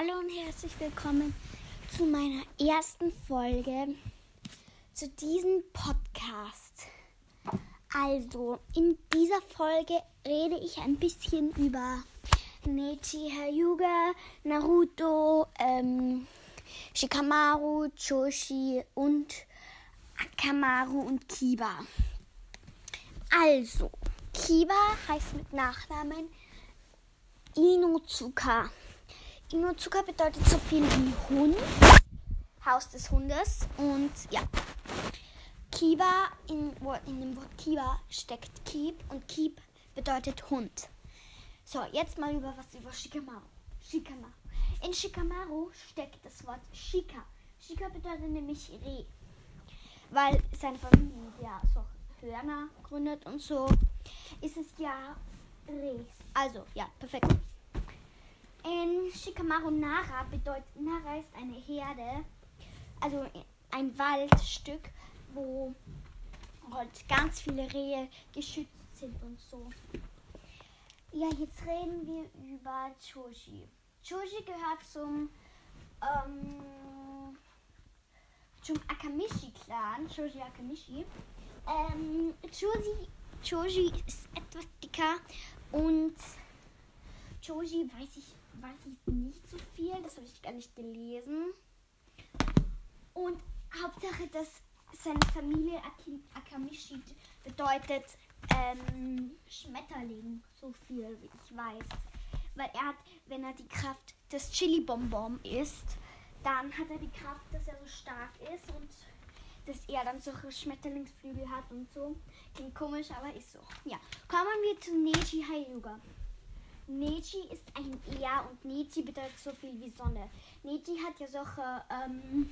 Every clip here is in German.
Hallo und herzlich willkommen zu meiner ersten Folge zu diesem Podcast. Also, in dieser Folge rede ich ein bisschen über Nechi Hyuga, Naruto, ähm, Shikamaru, Choshi und Akamaru und Kiba. Also, Kiba heißt mit Nachnamen Inozuka. Inozuka bedeutet so viel wie Hund, Haus des Hundes. Und ja, Kiba, in, in dem Wort Kiba steckt Keep und Keep bedeutet Hund. So, jetzt mal über was über Shikamaru. Shikamaru. In Shikamaru steckt das Wort Shika. Shika bedeutet nämlich Reh. Weil seine Familie ja so Hörner gründet und so ist es ja Reh. Also, ja, perfekt. In Shikamaru Nara bedeutet Nara ist eine Herde, also ein Waldstück, wo halt ganz viele Rehe geschützt sind und so. Ja, jetzt reden wir über Choji. Choji gehört zum ähm, zum Akamishi-Clan, Choji Akamishi. Ähm, Choji, Choji ist etwas dicker und Choji weiß ich weiß ich nicht so viel, das habe ich gar nicht gelesen. Und Hauptsache, dass seine Familie Akamishi bedeutet ähm, Schmetterling, so viel wie ich weiß. Weil er hat, wenn er die Kraft des Chili-Bonbon isst, dann hat er die Kraft, dass er so stark ist und dass er dann solche Schmetterlingsflügel hat und so. Klingt komisch, aber ist so. Ja, kommen wir zu Neji Hyuga. Neji ist ein Ja und Neji bedeutet so viel wie Sonne. Neji hat ja solche ähm,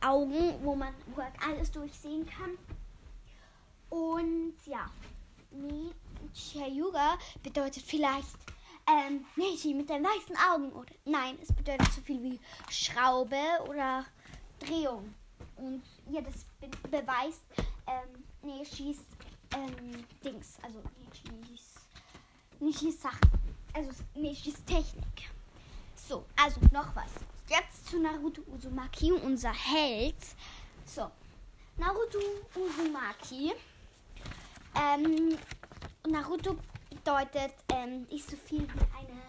Augen, wo man wo er alles durchsehen kann. Und ja, Neji Yuga bedeutet vielleicht ähm, Neji mit den weißen Augen. Oder nein, es bedeutet so viel wie Schraube oder Drehung. Und ja, das be beweist ähm, Nejis ähm, Dings, also Nejis, Nejis Sachen also nicht ist Technik. So, also noch was. Jetzt zu Naruto Uzumaki, unser Held. So, Naruto Uzumaki. Ähm, Naruto bedeutet ähm, nicht so viel wie eine.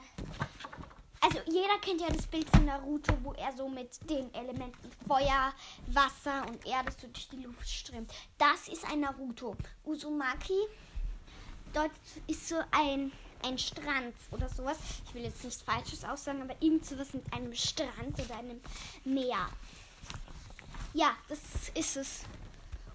Also jeder kennt ja das Bild von Naruto, wo er so mit den Elementen Feuer, Wasser und Erde so durch die Luft strömt. Das ist ein Naruto. Uzumaki dort ist so ein ein Strand oder sowas. Ich will jetzt nichts Falsches aussagen, aber irgend sowas mit einem Strand oder einem Meer. Ja, das ist es.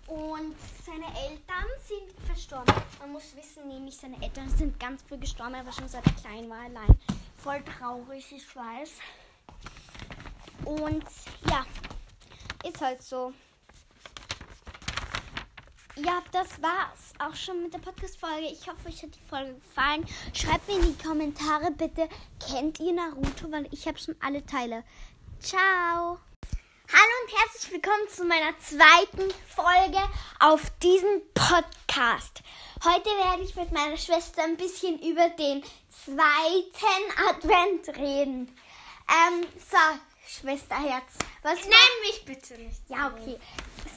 Und seine Eltern sind verstorben. Man muss wissen, nämlich seine Eltern sind ganz früh gestorben. Er war schon seit klein war allein. Voll traurig, ich weiß. Und ja, ist halt so ja, das war's auch schon mit der Podcast-Folge. Ich hoffe, euch hat die Folge gefallen. Schreibt mir in die Kommentare bitte, kennt ihr Naruto? Weil ich habe schon alle Teile. Ciao! Hallo und herzlich willkommen zu meiner zweiten Folge auf diesem Podcast. Heute werde ich mit meiner Schwester ein bisschen über den zweiten Advent reden. Ähm, so, Schwesterherz. Was Nenn mich bitte nicht. Ja, okay.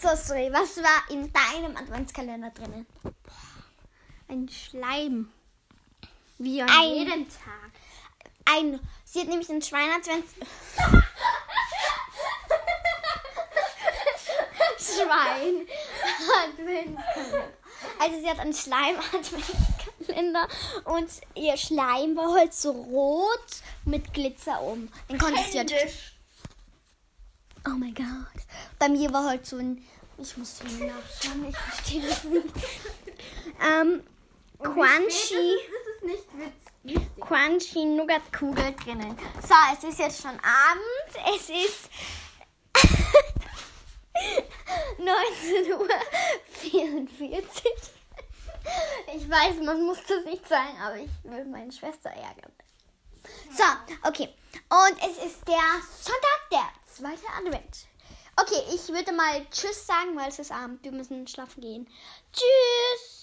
So, sorry. Was war in deinem Adventskalender drinnen? Ein Schleim. Wie an ein, jedem Tag. Ein. Sie hat nämlich einen Schweinadvents. Schwein. Adventskalender. Also sie hat einen Schleim-Adventskalender und ihr Schleim war halt so rot mit Glitzer um. Den konntest du ja Oh mein Gott. Bei mir war halt so ein. Ich muss hier nachschauen, ich verstehe das nicht. ähm, Crunchy. Das ist nicht witzig. Crunchy Nougat Kugel drinnen. So, es ist jetzt schon Abend. Es ist 19 Uhr 44. Ich weiß, man muss das nicht sagen, aber ich will meine Schwester ärgern. So, okay. Und es ist der Sonntag, der zweite Advent. Okay, ich würde mal Tschüss sagen, weil es ist Abend. Wir müssen schlafen gehen. Tschüss!